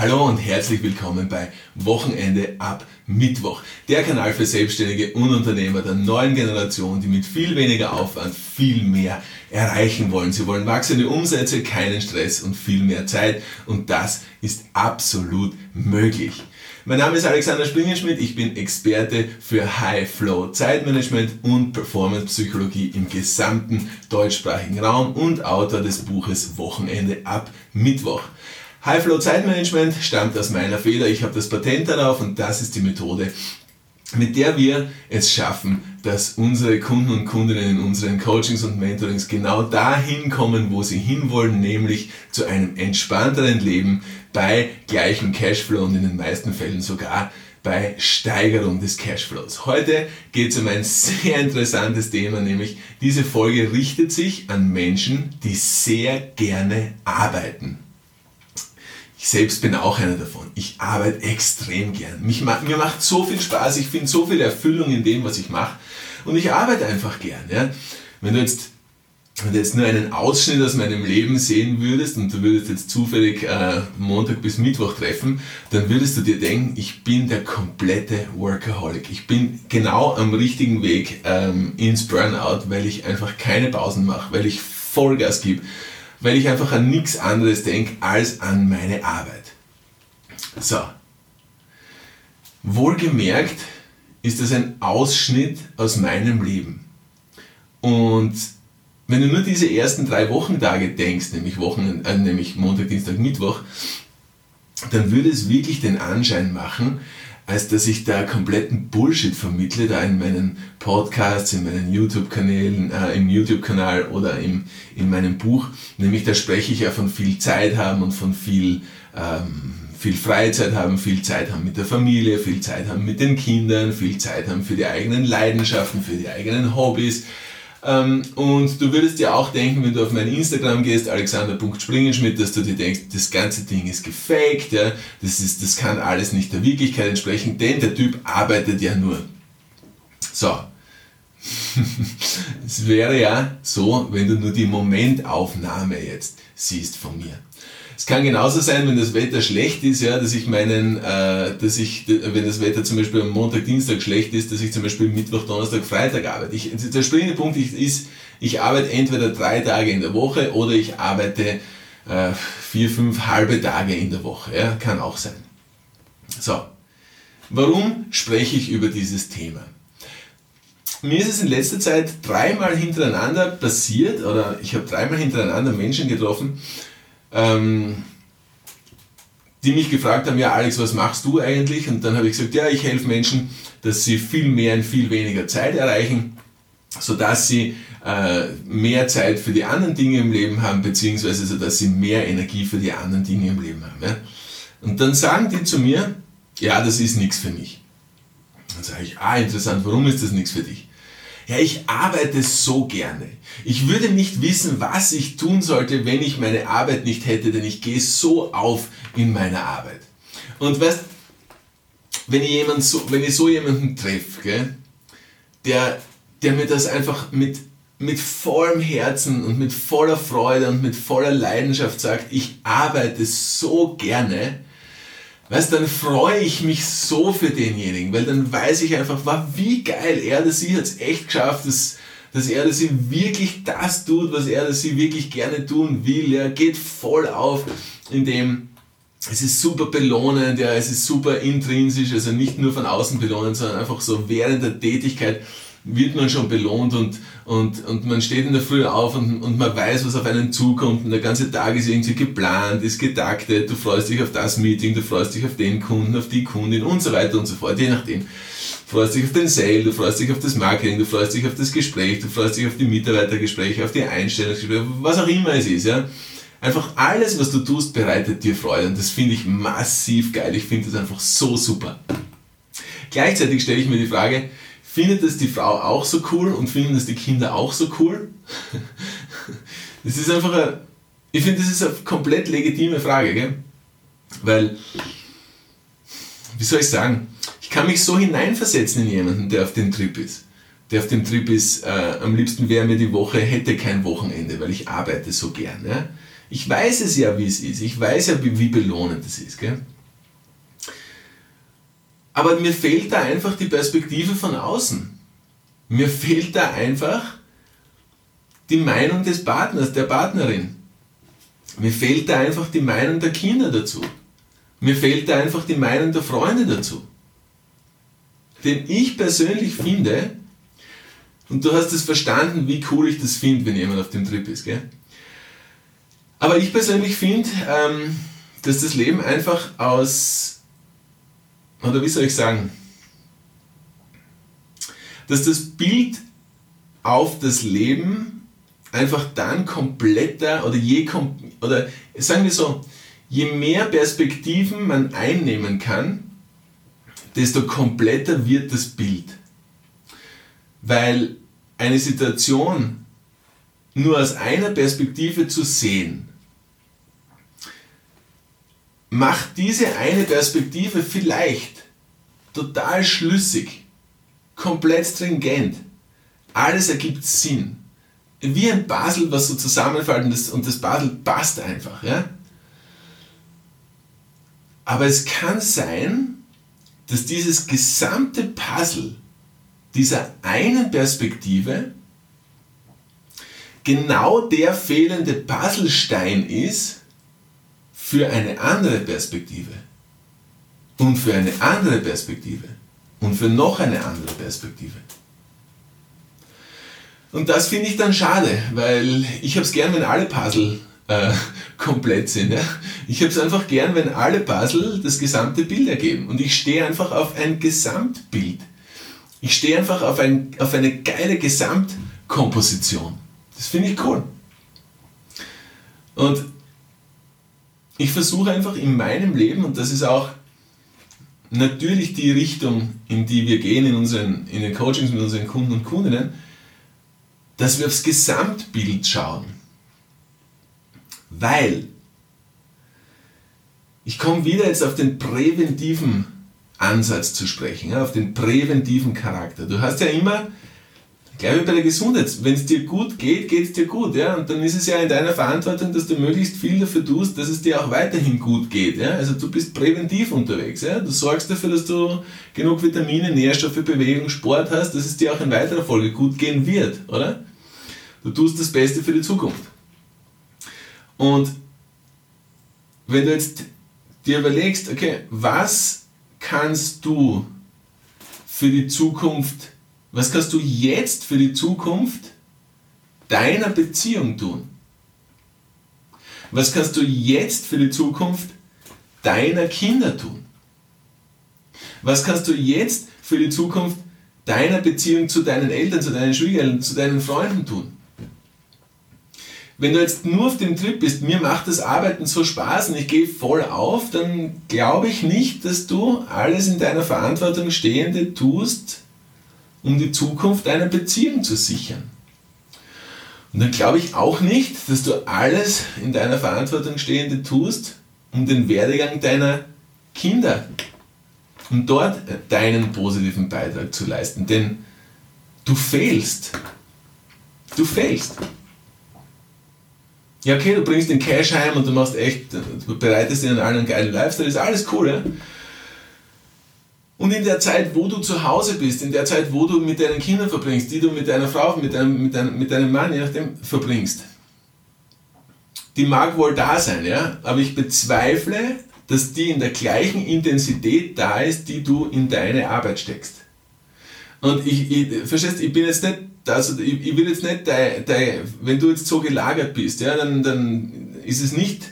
Hallo und herzlich willkommen bei Wochenende ab Mittwoch, der Kanal für Selbstständige und Unternehmer der neuen Generation, die mit viel weniger Aufwand viel mehr erreichen wollen. Sie wollen wachsende Umsätze, keinen Stress und viel mehr Zeit und das ist absolut möglich. Mein Name ist Alexander Springenschmidt, ich bin Experte für High Flow Zeitmanagement und Performance Psychologie im gesamten deutschsprachigen Raum und Autor des Buches Wochenende ab Mittwoch. High Flow Zeitmanagement stammt aus meiner Feder, ich habe das Patent darauf und das ist die Methode, mit der wir es schaffen, dass unsere Kunden und Kundinnen in unseren Coachings und Mentorings genau dahin kommen, wo sie hinwollen, nämlich zu einem entspannteren Leben bei gleichem Cashflow und in den meisten Fällen sogar bei Steigerung des Cashflows. Heute geht es um ein sehr interessantes Thema, nämlich diese Folge richtet sich an Menschen, die sehr gerne arbeiten. Ich selbst bin auch einer davon. Ich arbeite extrem gern. Mich, mir macht so viel Spaß, ich finde so viel Erfüllung in dem, was ich mache. Und ich arbeite einfach gern. Ja? Wenn du jetzt wenn du jetzt nur einen Ausschnitt aus meinem Leben sehen würdest und du würdest jetzt zufällig äh, Montag bis Mittwoch treffen, dann würdest du dir denken, ich bin der komplette Workaholic. Ich bin genau am richtigen Weg ähm, ins Burnout, weil ich einfach keine Pausen mache, weil ich Vollgas gebe, weil ich einfach an nichts anderes denke als an meine Arbeit. So. Wohlgemerkt ist das ein Ausschnitt aus meinem Leben. Und wenn du nur diese ersten drei Wochentage denkst, nämlich, Wochen, äh, nämlich Montag, Dienstag, Mittwoch, dann würde es wirklich den Anschein machen, als dass ich da kompletten Bullshit vermittle, da in meinen Podcasts, in meinen YouTube-Kanälen, äh, im YouTube-Kanal oder im, in meinem Buch. Nämlich da spreche ich ja von viel Zeit haben und von viel, ähm, viel Freizeit haben, viel Zeit haben mit der Familie, viel Zeit haben mit den Kindern, viel Zeit haben für die eigenen Leidenschaften, für die eigenen Hobbys, und du würdest dir auch denken, wenn du auf mein Instagram gehst, alexander.springenschmidt, dass du dir denkst, das ganze Ding ist gefaked, ja, das, ist, das kann alles nicht der Wirklichkeit entsprechen, denn der Typ arbeitet ja nur. So. es wäre ja so, wenn du nur die Momentaufnahme jetzt siehst von mir. Es kann genauso sein, wenn das Wetter schlecht ist, ja, dass ich meinen, äh, dass ich, wenn das Wetter zum Beispiel am Montag, Dienstag schlecht ist, dass ich zum Beispiel Mittwoch, Donnerstag, Freitag arbeite. Ich, der springende Punkt ist, ich arbeite entweder drei Tage in der Woche oder ich arbeite äh, vier, fünf halbe Tage in der Woche. Ja, kann auch sein. So, warum spreche ich über dieses Thema? Mir ist es in letzter Zeit dreimal hintereinander passiert, oder ich habe dreimal hintereinander Menschen getroffen, ähm, die mich gefragt haben, ja Alex, was machst du eigentlich? Und dann habe ich gesagt, ja, ich helfe Menschen, dass sie viel mehr in viel weniger Zeit erreichen, sodass sie äh, mehr Zeit für die anderen Dinge im Leben haben, beziehungsweise sodass sie mehr Energie für die anderen Dinge im Leben haben. Ja? Und dann sagen die zu mir, ja, das ist nichts für mich. Dann sage ich, ah, interessant, warum ist das nichts für dich? Ja, ich arbeite so gerne. Ich würde nicht wissen, was ich tun sollte, wenn ich meine Arbeit nicht hätte, denn ich gehe so auf in meiner Arbeit. Und weißt, wenn ich, jemand so, wenn ich so jemanden treffe, der, der mir das einfach mit, mit vollem Herzen und mit voller Freude und mit voller Leidenschaft sagt, ich arbeite so gerne, Weißt, dann freue ich mich so für denjenigen, weil dann weiß ich einfach, wow, wie geil er oder sie hat es echt geschafft, dass, dass er oder sie wirklich das tut, was er oder sie wirklich gerne tun will. Er geht voll auf, indem es ist super belohnend, ja, es ist super intrinsisch, also nicht nur von außen belohnend, sondern einfach so während der Tätigkeit wird man schon belohnt und, und, und man steht in der Früh auf und, und man weiß, was auf einen zukommt und der ganze Tag ist irgendwie geplant, ist getaktet, du freust dich auf das Meeting, du freust dich auf den Kunden, auf die Kundin und so weiter und so fort, je nachdem. Du freust dich auf den Sale, du freust dich auf das Marketing, du freust dich auf das Gespräch, du freust dich auf die Mitarbeitergespräche, auf die Einstellungsgespräche, was auch immer es ist, ja. Einfach alles, was du tust, bereitet dir Freude und das finde ich massiv geil. Ich finde das einfach so super. Gleichzeitig stelle ich mir die Frage, Findet es die Frau auch so cool und finden es die Kinder auch so cool? Das ist einfach eine, ich finde, das ist eine komplett legitime Frage, gell? Weil, wie soll ich sagen, ich kann mich so hineinversetzen in jemanden, der auf dem Trip ist. Der auf dem Trip ist, äh, am liebsten wäre mir die Woche, hätte kein Wochenende, weil ich arbeite so gern. Ja? Ich weiß es ja, wie es ist. Ich weiß ja, wie, wie belohnend es ist. Gell? Aber mir fehlt da einfach die Perspektive von außen. Mir fehlt da einfach die Meinung des Partners, der Partnerin. Mir fehlt da einfach die Meinung der Kinder dazu. Mir fehlt da einfach die Meinung der Freunde dazu. Denn ich persönlich finde, und du hast es verstanden, wie cool ich das finde, wenn jemand auf dem Trip ist, gell? Aber ich persönlich finde, ähm, dass das Leben einfach aus, oder wie soll ich sagen, dass das Bild auf das Leben einfach dann kompletter oder je oder sagen wir so, je mehr Perspektiven man einnehmen kann, desto kompletter wird das Bild. Weil eine Situation nur aus einer Perspektive zu sehen, macht diese eine Perspektive vielleicht total schlüssig, komplett stringent. Alles ergibt Sinn. Wie ein Puzzle, was so zusammenfällt und das, und das Puzzle passt einfach. Ja? Aber es kann sein, dass dieses gesamte Puzzle dieser einen Perspektive genau der fehlende Puzzlestein ist für eine andere Perspektive und für eine andere Perspektive und für noch eine andere Perspektive. Und das finde ich dann schade, weil ich habe es gern, wenn alle Puzzle äh, komplett sind. Ja? Ich habe es einfach gern, wenn alle Puzzle das gesamte Bild ergeben. Und ich stehe einfach auf ein Gesamtbild. Ich stehe einfach auf, ein, auf eine geile Gesamtkomposition. Das finde ich cool. Und ich versuche einfach in meinem Leben, und das ist auch natürlich die Richtung, in die wir gehen in, unseren, in den Coachings mit unseren Kunden und Kundinnen, dass wir aufs Gesamtbild schauen. Weil ich komme wieder jetzt auf den präventiven Ansatz zu sprechen, auf den präventiven Charakter. Du hast ja immer, gleich wie bei der Gesundheit, wenn es dir gut geht, geht es dir gut. Ja? Und dann ist es ja in deiner Verantwortung, dass du möglichst viel dafür tust, dass es dir auch weiterhin gut geht. Ja? Also du bist präventiv unterwegs. Ja? Du sorgst dafür, dass du genug Vitamine, Nährstoffe, Bewegung, Sport hast, dass es dir auch in weiterer Folge gut gehen wird, oder? Du tust das Beste für die Zukunft. Und wenn du jetzt dir überlegst, okay, was kannst du für die Zukunft, was kannst du jetzt für die Zukunft deiner Beziehung tun? Was kannst du jetzt für die Zukunft deiner Kinder tun? Was kannst du jetzt für die Zukunft deiner Beziehung zu deinen Eltern, zu deinen Schwiegereltern, zu deinen Freunden tun? wenn du jetzt nur auf dem Trip bist, mir macht das Arbeiten so Spaß und ich gehe voll auf, dann glaube ich nicht, dass du alles in deiner Verantwortung Stehende tust, um die Zukunft deiner Beziehung zu sichern. Und dann glaube ich auch nicht, dass du alles in deiner Verantwortung Stehende tust, um den Werdegang deiner Kinder, um dort deinen positiven Beitrag zu leisten. Denn du fehlst. Du fehlst ja, okay, du bringst den Cash heim und du machst echt, du bereitest ihnen allen einen geilen Lifestyle, ist alles cool, ja? Und in der Zeit, wo du zu Hause bist, in der Zeit, wo du mit deinen Kindern verbringst, die du mit deiner Frau, mit deinem, mit deinem, mit deinem Mann, je nachdem, verbringst, die mag wohl da sein, ja, aber ich bezweifle, dass die in der gleichen Intensität da ist, die du in deine Arbeit steckst. Und ich, ich verstehst, ich bin jetzt nicht also ich, ich, will jetzt nicht, dein, dein, wenn du jetzt so gelagert bist, ja, dann, dann ist es nicht,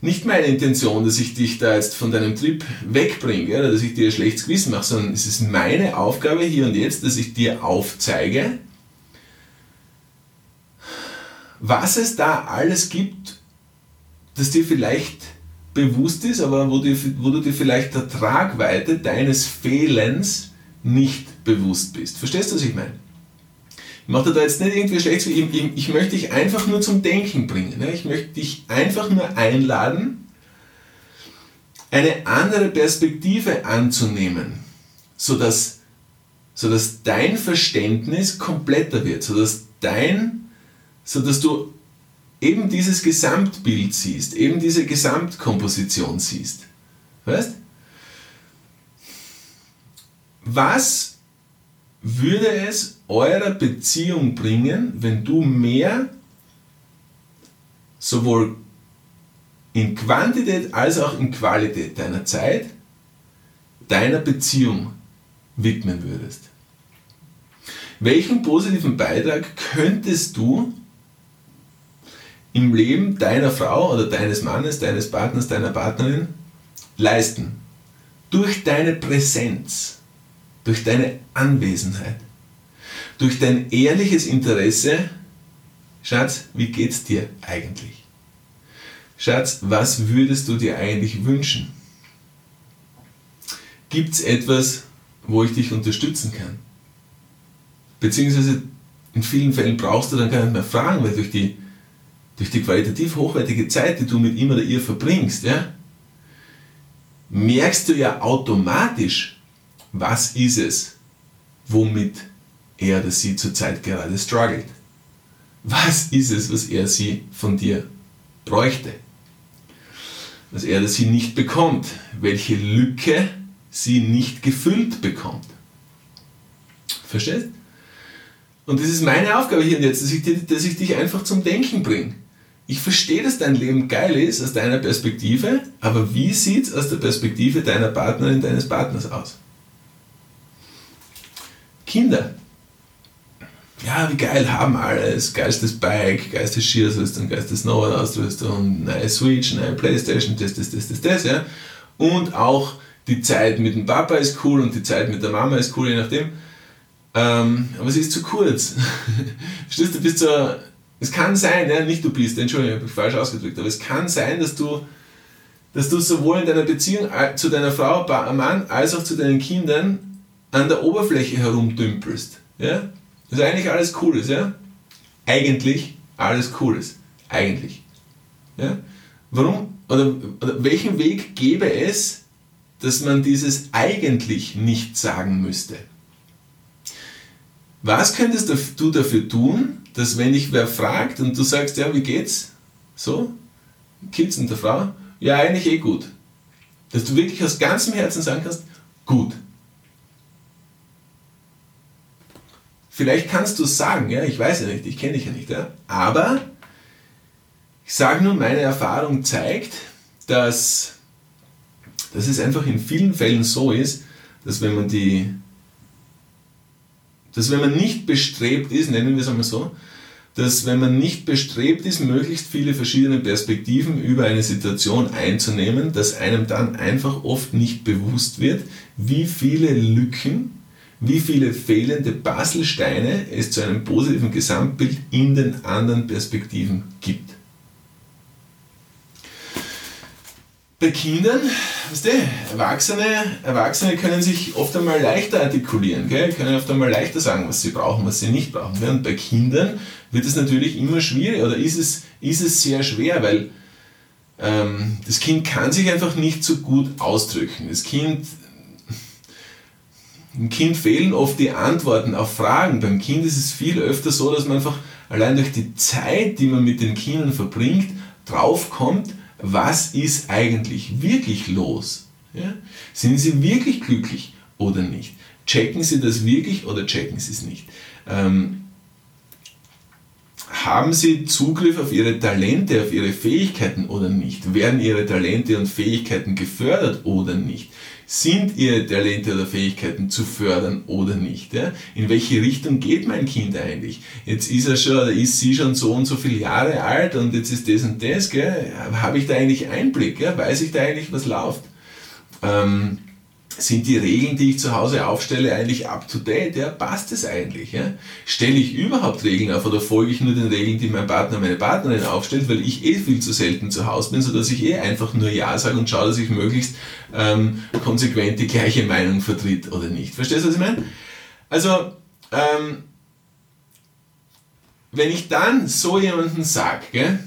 nicht meine Intention, dass ich dich da jetzt von deinem Trip wegbringe, ja, dass ich dir ein schlechtes Gewissen mache, sondern es ist meine Aufgabe hier und jetzt, dass ich dir aufzeige, was es da alles gibt, das dir vielleicht bewusst ist, aber wo, dir, wo du dir vielleicht der Tragweite deines Fehlens nicht bewusst bist. Verstehst du, was ich meine? Ich mache da jetzt nicht irgendwie schlecht, ich, möchte dich einfach nur zum Denken bringen. Ne? Ich möchte dich einfach nur einladen, eine andere Perspektive anzunehmen, sodass, sodass dein Verständnis kompletter wird, sodass, dein, sodass du eben dieses Gesamtbild siehst, eben diese Gesamtkomposition siehst. Weißt? Was würde es eurer Beziehung bringen, wenn du mehr sowohl in Quantität als auch in Qualität deiner Zeit deiner Beziehung widmen würdest? Welchen positiven Beitrag könntest du im Leben deiner Frau oder deines Mannes, deines Partners, deiner Partnerin leisten? Durch deine Präsenz, durch deine Anwesenheit, durch dein ehrliches Interesse, Schatz, wie geht's dir eigentlich? Schatz, was würdest du dir eigentlich wünschen? Gibt es etwas, wo ich dich unterstützen kann? Beziehungsweise in vielen Fällen brauchst du dann gar nicht mehr fragen, weil durch die, durch die qualitativ hochwertige Zeit, die du mit ihm oder ihr verbringst, ja, merkst du ja automatisch, was ist es, womit er oder sie zurzeit gerade struggelt. Was ist es, was er sie von dir bräuchte? Was er oder sie nicht bekommt? Welche Lücke sie nicht gefüllt bekommt? Verstehst? Und das ist meine Aufgabe hier und jetzt, dass ich, dass ich dich einfach zum Denken bringe. Ich verstehe, dass dein Leben geil ist aus deiner Perspektive, aber wie sieht es aus der Perspektive deiner Partnerin, deines Partners aus? Kinder. Ja, wie geil, haben alles. Geilstes Bike, geilstes Skiausrüstung, geilstes Snowboard-Ausrüstung, neue Switch, neue Playstation, das, das, das, das, das, ja. Und auch die Zeit mit dem Papa ist cool und die Zeit mit der Mama ist cool, je nachdem. Ähm, aber sie ist zu kurz. Verstehst du, bist so, es kann sein, ja, nicht du bist, Entschuldigung, ich habe mich falsch ausgedrückt, aber es kann sein, dass du, dass du sowohl in deiner Beziehung zu deiner Frau, Mann, als auch zu deinen Kindern an der Oberfläche herumdümpelst. Ja? Das ist eigentlich alles Cooles, ja? Eigentlich alles Cooles. Eigentlich. Ja? Warum? Oder, oder welchen Weg gäbe es, dass man dieses eigentlich nicht sagen müsste? Was könntest du dafür tun, dass wenn dich wer fragt und du sagst, ja, wie geht's? So? Kids und der Frau? Ja, eigentlich eh gut. Dass du wirklich aus ganzem Herzen sagen kannst, gut. Vielleicht kannst du es sagen, ja, ich weiß ja nicht, ich kenne dich ja nicht, ja, aber ich sage nur, meine Erfahrung zeigt, dass, dass es einfach in vielen Fällen so ist, dass wenn man die dass wenn man nicht bestrebt ist, nennen wir es einmal so, dass wenn man nicht bestrebt ist, möglichst viele verschiedene Perspektiven über eine Situation einzunehmen, dass einem dann einfach oft nicht bewusst wird, wie viele Lücken, wie viele fehlende Baselsteine es zu einem positiven Gesamtbild in den anderen Perspektiven gibt. Bei Kindern, weißt du, Erwachsene, Erwachsene können sich oft einmal leichter artikulieren, gell? können oft einmal leichter sagen, was sie brauchen, was sie nicht brauchen. Und bei Kindern wird es natürlich immer schwierig oder ist es, ist es sehr schwer, weil ähm, das Kind kann sich einfach nicht so gut ausdrücken. Das Kind, dem Kind fehlen oft die Antworten auf Fragen. Beim Kind ist es viel öfter so, dass man einfach allein durch die Zeit, die man mit den Kindern verbringt, draufkommt, was ist eigentlich wirklich los? Ja? Sind Sie wirklich glücklich oder nicht? Checken Sie das wirklich oder checken Sie es nicht? Ähm, haben Sie Zugriff auf Ihre Talente, auf Ihre Fähigkeiten oder nicht? Werden Ihre Talente und Fähigkeiten gefördert oder nicht? Sind Ihre Talente oder Fähigkeiten zu fördern oder nicht? Ja? In welche Richtung geht mein Kind eigentlich? Jetzt ist er schon oder ist sie schon so und so viele Jahre alt und jetzt ist das und das. Habe ich da eigentlich Einblick? Gell? Weiß ich da eigentlich, was läuft? Ähm, sind die Regeln, die ich zu Hause aufstelle, eigentlich up to date? Ja, passt es eigentlich? Ja? Stelle ich überhaupt Regeln auf oder folge ich nur den Regeln, die mein Partner, meine Partnerin aufstellt, weil ich eh viel zu selten zu Hause bin, sodass ich eh einfach nur Ja sage und schaue, dass ich möglichst ähm, konsequent die gleiche Meinung vertritt oder nicht. Verstehst du, was ich meine? Also, ähm, wenn ich dann so jemanden sage,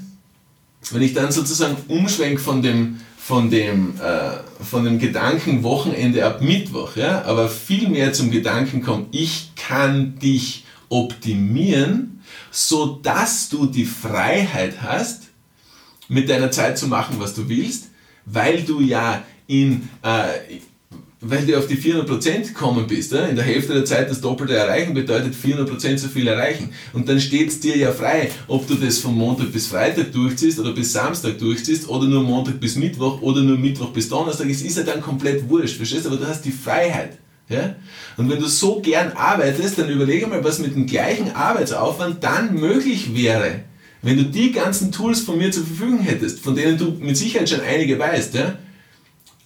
wenn ich dann sozusagen umschwenke von dem von dem, äh, von dem Gedanken Wochenende ab Mittwoch, ja, aber viel mehr zum Gedanken kommt, ich kann dich optimieren, so dass du die Freiheit hast, mit deiner Zeit zu machen, was du willst, weil du ja in, äh, weil du auf die 400% gekommen bist. In der Hälfte der Zeit das Doppelte erreichen bedeutet 400% so viel erreichen. Und dann steht es dir ja frei, ob du das von Montag bis Freitag durchziehst oder bis Samstag durchziehst oder nur Montag bis Mittwoch oder nur Mittwoch bis Donnerstag. Es ist ja dann komplett wurscht, verstehst du? Aber du hast die Freiheit. Ja? Und wenn du so gern arbeitest, dann überlege mal, was mit dem gleichen Arbeitsaufwand dann möglich wäre, wenn du die ganzen Tools von mir zur Verfügung hättest, von denen du mit Sicherheit schon einige weißt. Ja?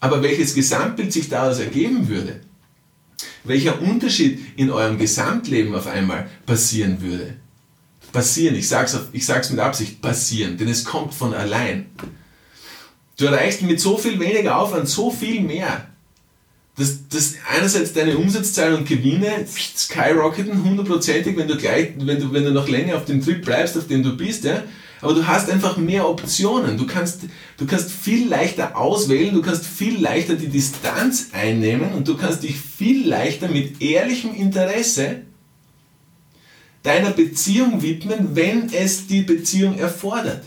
Aber welches Gesamtbild sich daraus ergeben würde, welcher Unterschied in eurem Gesamtleben auf einmal passieren würde. Passieren, ich sag's, ich sag's mit Absicht, passieren, denn es kommt von allein. Du erreichst mit so viel weniger Aufwand so viel mehr. Dass, dass einerseits deine Umsatzzahlen und Gewinne skyrocketen hundertprozentig, wenn du gleich, wenn du, wenn du noch länger auf dem Trip bleibst, auf dem du bist, ja, aber du hast einfach mehr Optionen. Du kannst, du kannst viel leichter auswählen, du kannst viel leichter die Distanz einnehmen und du kannst dich viel leichter mit ehrlichem Interesse deiner Beziehung widmen, wenn es die Beziehung erfordert.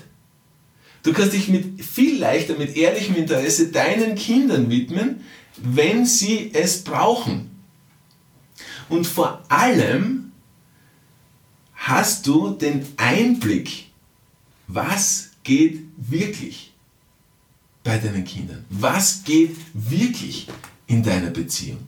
Du kannst dich mit viel leichter mit ehrlichem Interesse deinen Kindern widmen, wenn sie es brauchen. Und vor allem hast du den Einblick was geht wirklich bei deinen Kindern? Was geht wirklich in deiner Beziehung?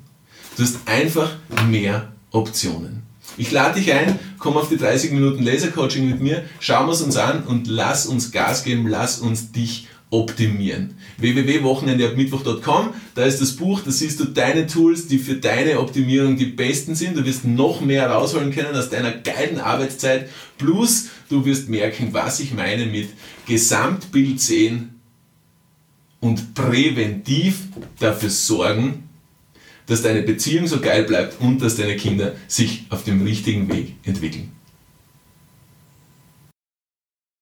Du hast einfach mehr Optionen. Ich lade dich ein, komm auf die 30 Minuten Lasercoaching mit mir, schauen wir es uns an und lass uns Gas geben, lass uns dich optimieren. www.wochenendeabmittwoch.com, da ist das Buch, da siehst du deine Tools, die für deine Optimierung die besten sind. Du wirst noch mehr rausholen können aus deiner geilen Arbeitszeit. Plus, du wirst merken, was ich meine mit Gesamtbild sehen und präventiv dafür sorgen, dass deine Beziehung so geil bleibt und dass deine Kinder sich auf dem richtigen Weg entwickeln.